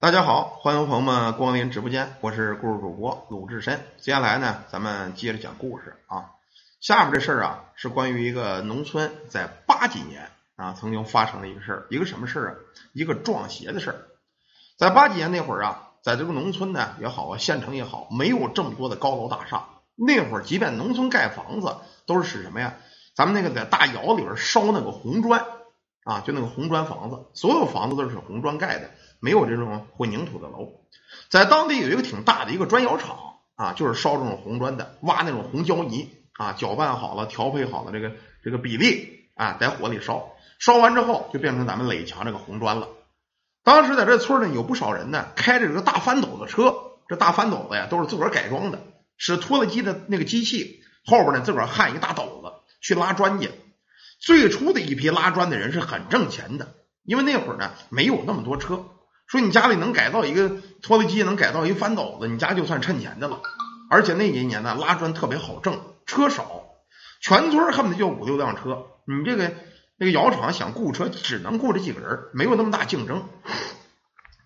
大家好，欢迎朋友们光临直播间，我是故事主播鲁智深。接下来呢，咱们接着讲故事啊。下面这事儿啊，是关于一个农村在八几年啊曾经发生的一个事儿，一个什么事儿啊？一个撞邪的事儿。在八几年那会儿啊，在这个农村呢也好啊，县城也好，没有这么多的高楼大厦。那会儿，即便农村盖房子，都是使什么呀？咱们那个在大窑里边烧那个红砖啊，就那个红砖房子，所有房子都是红砖盖的。没有这种混凝土的楼，在当地有一个挺大的一个砖窑厂啊，就是烧这种红砖的，挖那种红胶泥啊，搅拌好了，调配好了这个这个比例啊，在火里烧，烧完之后就变成咱们垒墙这个红砖了。当时在这村里有不少人呢，开着这个大翻斗的车，这大翻斗子呀都是自个儿改装的，使拖拉机的那个机器后边呢自个儿焊一大斗子去拉砖去。最初的一批拉砖的人是很挣钱的，因为那会儿呢没有那么多车。说你家里能改造一个拖拉机，能改造一翻斗子，你家就算趁钱的了。而且那些年呢，拉砖特别好挣，车少，全村恨不得就五六辆车。你这个那个窑厂想雇车，只能雇这几个人，没有那么大竞争。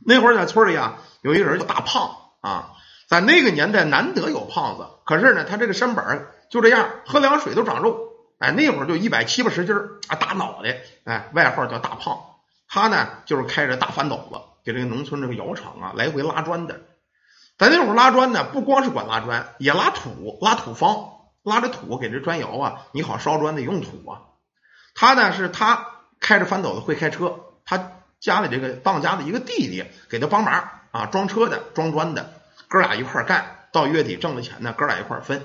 那会儿在村里啊，有一个人叫大胖啊，在那个年代难得有胖子，可是呢，他这个身板就这样，喝凉水都长肉。哎，那会儿就一百七八十斤啊，大脑袋，哎，外号叫大胖。他呢，就是开着大翻斗子。给这个农村这个窑厂啊来回拉砖的，咱那会儿拉砖呢，不光是管拉砖，也拉土、拉土方，拉着土给这砖窑啊，你好烧砖得用土啊。他呢是他开着翻斗子会开车，他家里这个当家的一个弟弟给他帮忙啊，装车的、装砖的，哥俩一块干，到月底挣的钱呢，哥俩一块分。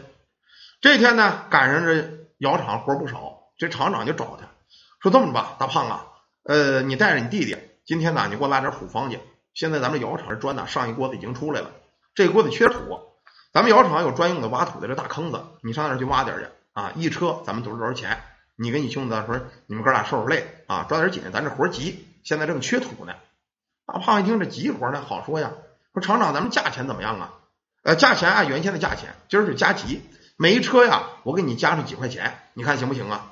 这天呢赶上这窑厂活不少，这厂长就找他说：“这么着吧，大胖啊，呃，你带着你弟弟。”今天呢，你给我拉点土方去。现在咱们窑厂这砖呢，上一锅子已经出来了，这锅子缺土。咱们窑厂有专用的挖土的这大坑子，你上那儿去挖点去啊！一车咱们多少多少钱？你跟你兄弟说，你们哥俩受受累啊，抓点紧，咱这活急，现在正缺土呢。大胖一听这急活呢，好说呀，说厂长，咱们价钱怎么样啊？呃，价钱按原先的价钱，今儿就加急，每一车呀，我给你加上几块钱，你看行不行啊？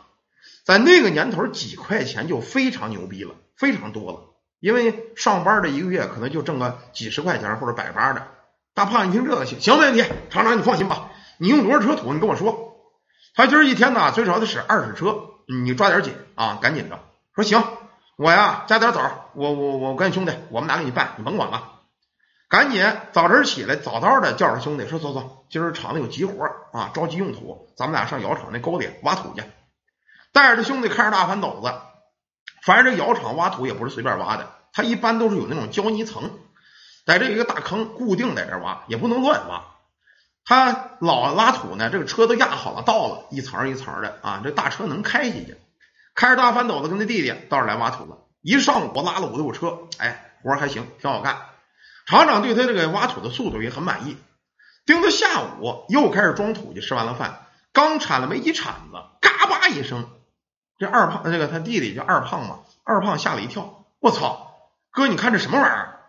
在那个年头，几块钱就非常牛逼了，非常多了。因为上班的一个月可能就挣个几十块钱或者百八的，大胖一听这个行行没问题，厂长你放心吧，你用多少车土你跟我说，他今儿一天呢最少得使二十车，你抓点紧啊，赶紧的。说行，我呀加点枣，我我我跟兄弟我们俩给你办，你甭管了，赶紧早晨起来早早的叫上兄弟说走走，今儿厂子有急活啊，着急用土，咱们俩上窑厂那沟里挖土去，带着兄弟开着大翻斗子。反正这窑厂挖土也不是随便挖的，它一般都是有那种胶泥层，在这一个大坑固定在这挖，也不能乱挖。他老拉土呢，这个车都压好了道了，一层一层的啊，这大车能开进去。开着大翻斗子跟他弟弟到这来挖土了，一上午拉了五六车，哎，活还行，挺好干。厂长对他这个挖土的速度也很满意。盯到下午又开始装土去，吃完了饭，刚铲了没几铲子，嘎巴一声。这二胖，这个他弟弟叫二胖嘛。二胖吓了一跳，我操，哥，你看这什么玩意儿？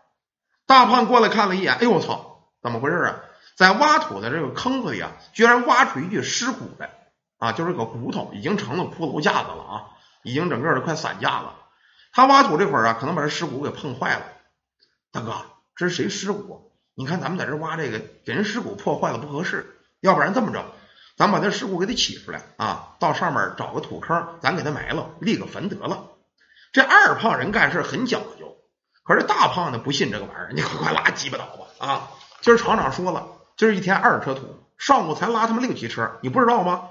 大胖过来看了一眼，哎呦我操，怎么回事啊？在挖土的这个坑子里啊，居然挖出一具尸骨来啊，就是个骨头，已经成了骷髅架子了啊，已经整个的快散架了。他挖土这会儿啊，可能把这尸骨给碰坏了。大哥，这是谁尸骨？你看咱们在这挖这个，给人尸骨破坏了不合适，要不然这么着。咱把这尸骨给他起出来啊，到上面找个土坑，咱给他埋了，立个坟得了。这二胖人干事很讲究，可是大胖呢不信这个玩意儿，你快快拉鸡巴倒吧啊！今儿厂长说了，今儿一天二车土，上午才拉他们六七车，你不知道吗？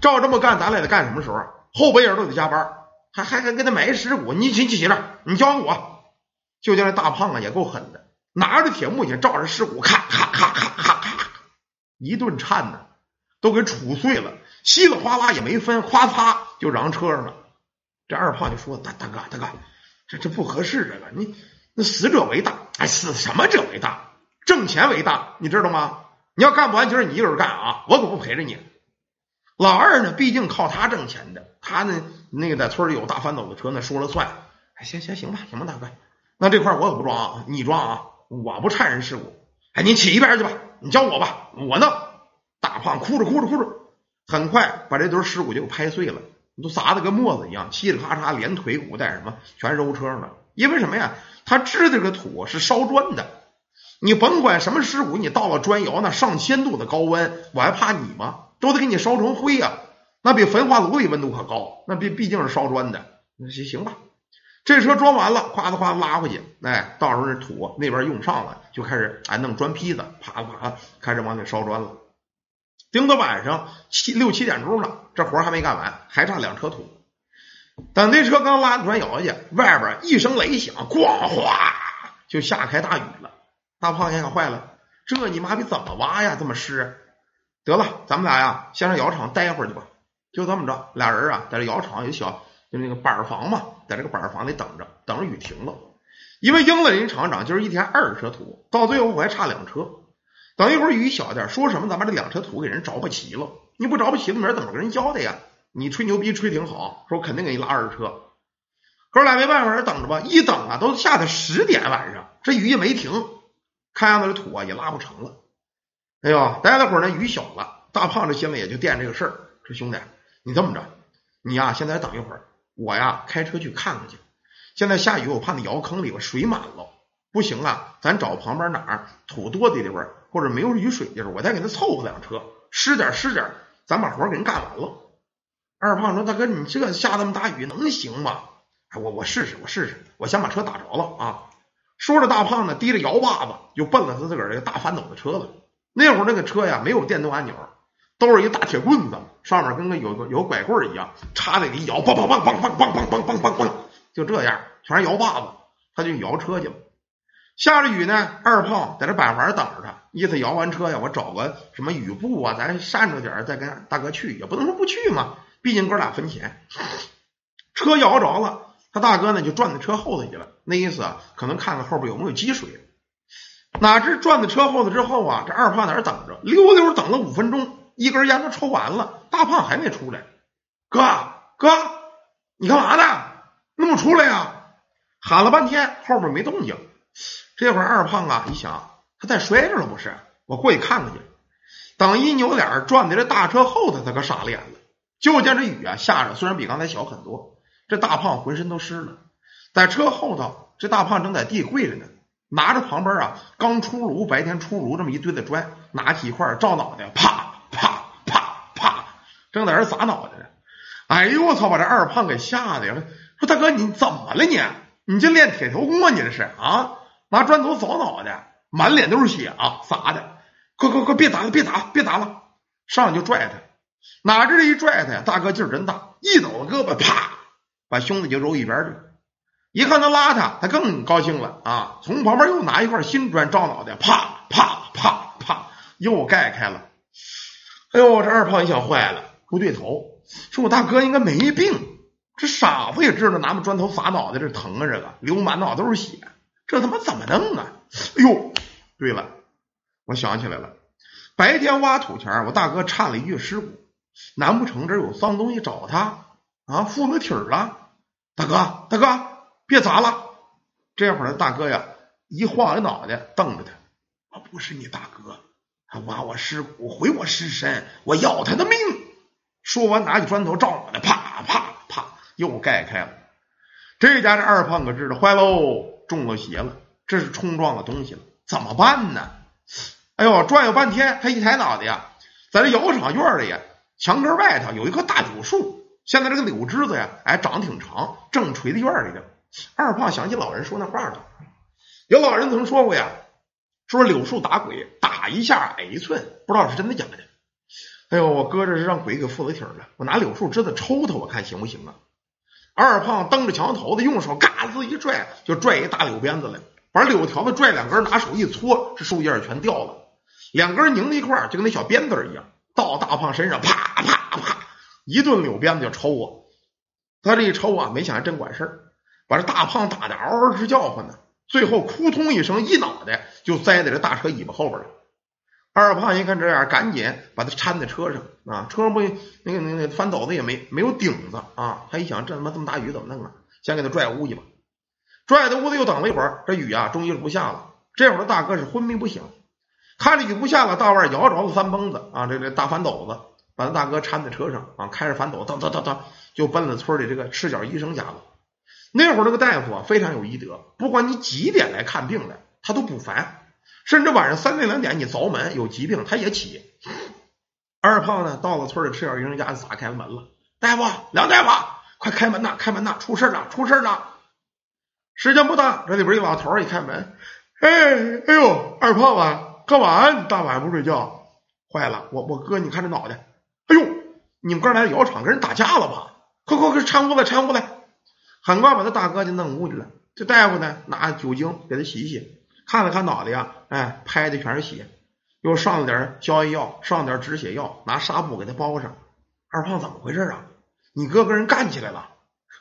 照这么干，咱俩得干什么时候？后半夜都得加班，还还还给他埋尸骨，你起起起着，你交给我。就见这大胖啊也够狠的，拿着铁木锨照着尸骨，咔咔咔咔咔咔，一顿颤呢。都给杵碎了，稀里哗啦也没分，咵嚓就扔车上了。这二胖就说：“大大哥，大哥，这这不合适，这个你那死者为大，哎，死什么者为大？挣钱为大，你知道吗？你要干不完，今儿你一个人干啊，我可不陪着你。老二呢，毕竟靠他挣钱的，他呢那个在村里有大翻斗的车，那说了算。哎，行行行吧，行吧，大哥，那这块我可不装啊，你装啊，我不掺人事故。哎，你起一边去吧，你教我吧，我弄。”大胖哭着哭着哭着，很快把这堆尸骨就拍碎了，都砸的跟沫子一样，嘁哩咔嚓，连腿骨带什么全揉车上了。因为什么呀？他知这个土是烧砖的。你甭管什么尸骨，你到了砖窑那上千度的高温，我还怕你吗？都得给你烧成灰呀！那比焚化炉里温度可高，那毕毕竟是烧砖的。那行行吧，这车装完了，咵子咵子拉回去，哎，到时候这土那边用上了，就开始哎弄砖坯子，啪啪开始往里烧砖了。盯到晚上七六七点钟了，这活还没干完，还差两车土。等那车刚拉砖窑去，外边一声雷响，咣哗就下开大雨了。大胖也可坏了，这你妈逼怎么挖呀？这么湿，得了，咱们俩呀，先上窑厂待会儿去吧。就这么着，俩人啊，在这窑厂有小就那个板房嘛，在这个板房里等着，等着雨停了。因为应了人厂长，就是一天二车土，到最后我还差两车。等一会儿雨小点，说什么咱把这两车土给人着不齐了，你不着不齐了，明儿怎么跟人交代呀？你吹牛逼吹挺好，说肯定给你拉二十车。哥俩没办法，等着吧。一等啊，都下到十点晚上，这雨也没停。看样子这土啊也拉不成了，哎呦，待了会儿呢，雨小了，大胖这心里也就惦这个事儿。说兄弟，你这么着，你呀现在等一会儿，我呀开车去看看去。现在下雨，我怕那窑坑里边水满了，不行啊，咱找旁边哪儿土多的地方，或者没有雨水地方，我再给他凑合两车，湿点湿点，咱把活给人干完了。二胖说：“大哥，你这下那么大雨能行吗？”哎，我我试试，我试试，我先把车打着了啊。说着，大胖呢提着摇把子就奔了他自个儿这个大翻斗的车子。那会儿那个车呀没有电动按钮，都是一大铁棍子，上面跟个有个有拐棍一样，插在里一摇，梆梆梆梆梆梆梆梆梆梆，就这样，全是摇把子，他就摇车去了。下着雨呢，二胖在这板房等着他，意思摇完车呀，我找个什么雨布啊，咱扇着点再跟大哥去，也不能说不去嘛，毕竟哥俩分钱。车摇着了。他大哥呢就转到车后头去了，那意思啊，可能看看后边有没有积水。哪知转到车后头之后啊，这二胖在那等着，溜溜等了五分钟，一根烟都抽完了，大胖还没出来。哥哥，你干嘛呢？那么出来呀？喊了半天，后边没动静。这会儿二胖啊一想，他再摔着了不是？我过去看看去。等一扭脸转到这大车后头，他可傻了眼了。就见这雨啊下着，虽然比刚才小很多。这大胖浑身都湿了，在车后头，这大胖正在地跪着呢，拿着旁边啊刚出炉、白天出炉这么一堆的砖，拿起一块照脑袋，啪啪啪啪，正在这砸脑袋呢。哎呦我操！把这二胖给吓的呀，说大哥你怎么了你？你这练铁头功啊？你这是啊？拿砖头扫脑袋，满脸都是血啊！砸的，快快快，别砸了，别砸，别砸了！上去就拽他，哪知这一拽他呀，大哥劲儿真大，一抖胳膊，啪！把兄弟就揉一边去了，一看他拉他，他更高兴了啊！从旁边又拿一块新砖照脑袋，啪啪啪啪，又盖开了。哎呦，这二胖一想坏了，不对头，说我大哥应该没病，这傻子也知道拿把砖头砸脑袋这疼啊，这个流满脑都是血，这他妈怎么弄啊？哎呦，对了，我想起来了，白天挖土前，我大哥颤了一具尸骨，难不成这有脏东西找他？啊，附了体了，大哥，大哥，别砸了！这会儿大哥呀，一晃着脑袋，瞪着他，我不是你大哥，他挖我尸骨，毁我尸身，我要他的命！说完，拿起砖头照我的，啪啪啪，又盖开了。这家这二胖可知道坏喽，中了邪了，这是冲撞了东西了，怎么办呢？哎呦，转悠半天，他一抬脑袋呀，在这窑厂院里呀，墙根外头有一棵大柳树。现在这个柳枝子呀，哎，长得挺长，正垂在院里呢。二胖想起老人说那话了，有老人曾说过呀，说柳树打鬼，打一下矮一寸，不知道是真的假的。哎呦，我哥这是让鬼给附了体了，我拿柳树枝子抽他，我看行不行啊？二胖蹬着墙头子，用手嘎子一拽，就拽一大柳鞭子来，把柳条子拽两根，拿手一搓，这树叶全掉了，两根拧在一块就跟那小鞭子一样，到大胖身上，啪啪啪。一顿柳鞭子就抽啊！他这一抽啊，没想还真管事儿，把这大胖打的嗷嗷直叫唤呢。最后扑通一声，一脑袋就栽在这大车尾巴后边了。二胖一看这样，赶紧把他搀在车上啊。车上不那个那个翻斗子也没没有顶子啊。他一想，这他妈这么大雨怎么弄啊？先给他拽屋去吧。拽到屋子又等了一会儿，这雨啊终于不下了。这会儿大哥是昏迷不醒，看着雨不下了，大腕摇着了三蹦子啊，这这大翻斗子。把他大哥搀在车上啊，开着翻斗，噔噔噔噔，就奔了村里这个赤脚医生家了。那会儿那个大夫啊非常有医德，不管你几点来看病的，他都不烦，甚至晚上三点两点你凿门有疾病他也起。二胖呢到了村里吃点营养家就打开门了，大夫梁大夫快开门呐开门呐出事了出事了！时间不大，这里边一老头一开门，哎哎呦二胖啊干嘛你大晚上不睡觉？坏了我我哥你看这脑袋，哎呦你们哥来窑厂跟人打架了吧？快快快搀过来搀过来！很快把他大哥就弄屋去了。这大夫呢拿酒精给他洗洗，看了看脑袋呀，哎拍的全是血。又上了点消炎药，上了点止血药，拿纱布给他包上。二胖怎么回事啊？你哥跟人干起来了？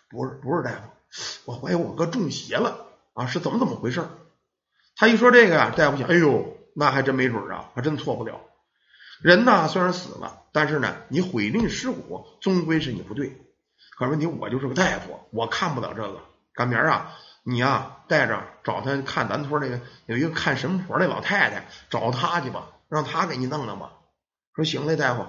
不是不是大夫，我怀疑我哥中邪了啊！是怎么怎么回事？他一说这个呀，大夫想，哎呦，那还真没准啊，还真错不了。人呢虽然死了，但是呢，你毁吝尸骨，终归是你不对。可是问题，我就是个大夫，我看不了这个。赶明儿啊，你呀带着找他看咱村那个有一个看神婆那老太太，找他去吧，让他给你弄弄吧。说行嘞，大夫，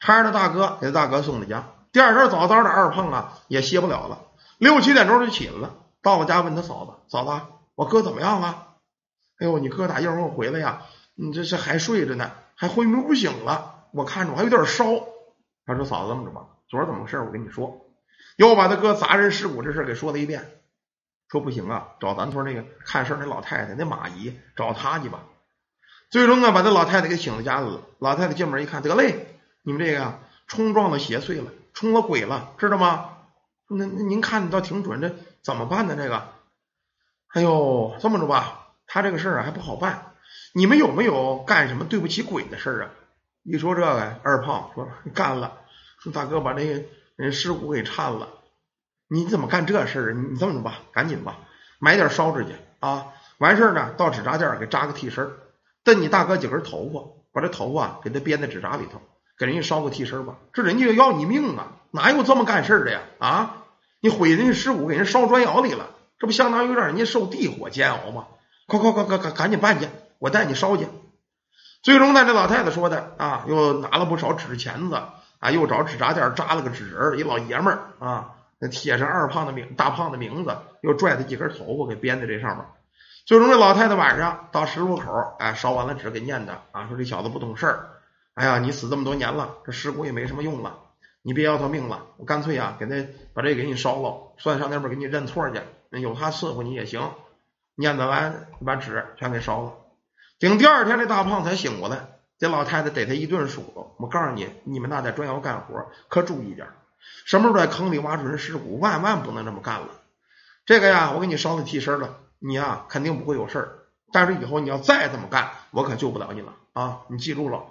搀着大哥给他大哥送到家。第二天早早的，二胖啊也歇不了了，六七点钟就起来了，到我家问他嫂子，嫂子，我哥怎么样了？哎呦，你哥打夜后回来呀，你这是还睡着呢，还昏迷不醒了，我看着我还有点烧。他说嫂子这么着吧，昨儿怎么回事？我跟你说。又把他哥砸人尸骨这事给说了一遍，说不行啊，找咱村那个看事那老太太，那马姨找她去吧。最终呢，把这老太太给请到家里了。老太太进门一看，得嘞，你们这个冲撞了邪祟了，冲了鬼了，知道吗？那那您看的倒挺准，这怎么办呢？这个，哎呦，这么着吧，他这个事儿还不好办。你们有没有干什么对不起鬼的事儿啊？一说这个，二胖说干了，说大哥把那个。人尸骨给颤了，你怎么干这事儿？你这么着吧，赶紧吧，买点烧纸去啊！完事儿呢，到纸扎店给扎个替身，蹬你大哥几根头发，把这头发给他编在纸扎里头，给人家烧个替身吧。这人家要你命啊！哪有这么干事的呀？啊！你毁人家尸骨，给人烧砖窑里了，这不相当于让人家受地火煎熬吗？快快快快快，赶紧办去，我带你烧去。最终呢，这老太太说的啊，又拿了不少纸钳子。啊，又找纸扎店扎了个纸人，一老爷们儿啊，那贴上二胖的名大胖的名字，又拽他几根头发给编在这上面。最终这老太太晚上到十字路口，哎，烧完了纸给念的啊，说这小子不懂事儿，哎呀，你死这么多年了，这尸骨也没什么用了，你别要他命了，我干脆啊给他把这给你烧了，算上那边给你认错去，有他伺候你也行。念叨完，把纸全给烧了。等第二天，这大胖才醒过来。这老太太逮他一顿数落，我告诉你，你们那在砖窑干活可注意点，什么时候在坑里挖出人尸骨，万万不能这么干了。这个呀，我给你烧了替身了，你呀肯定不会有事儿。但是以后你要再这么干，我可救不了你了啊！你记住了。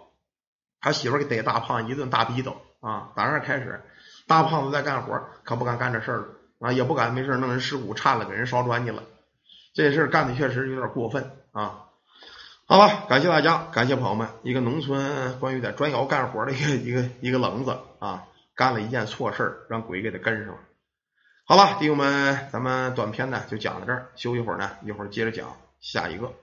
他媳妇给逮大胖一顿大逼斗啊！打那开始，大胖子在干活，可不敢干这事儿了啊，也不敢没事弄人尸骨颤了，给人烧砖去了。这事儿干的确实有点过分啊。好了，感谢大家，感谢朋友们。一个农村关于在砖窑干活的一个一个一个棱子啊，干了一件错事让鬼给他跟上了。好了，弟兄们，咱们短片呢就讲到这儿，休一会儿呢，一会儿接着讲下一个。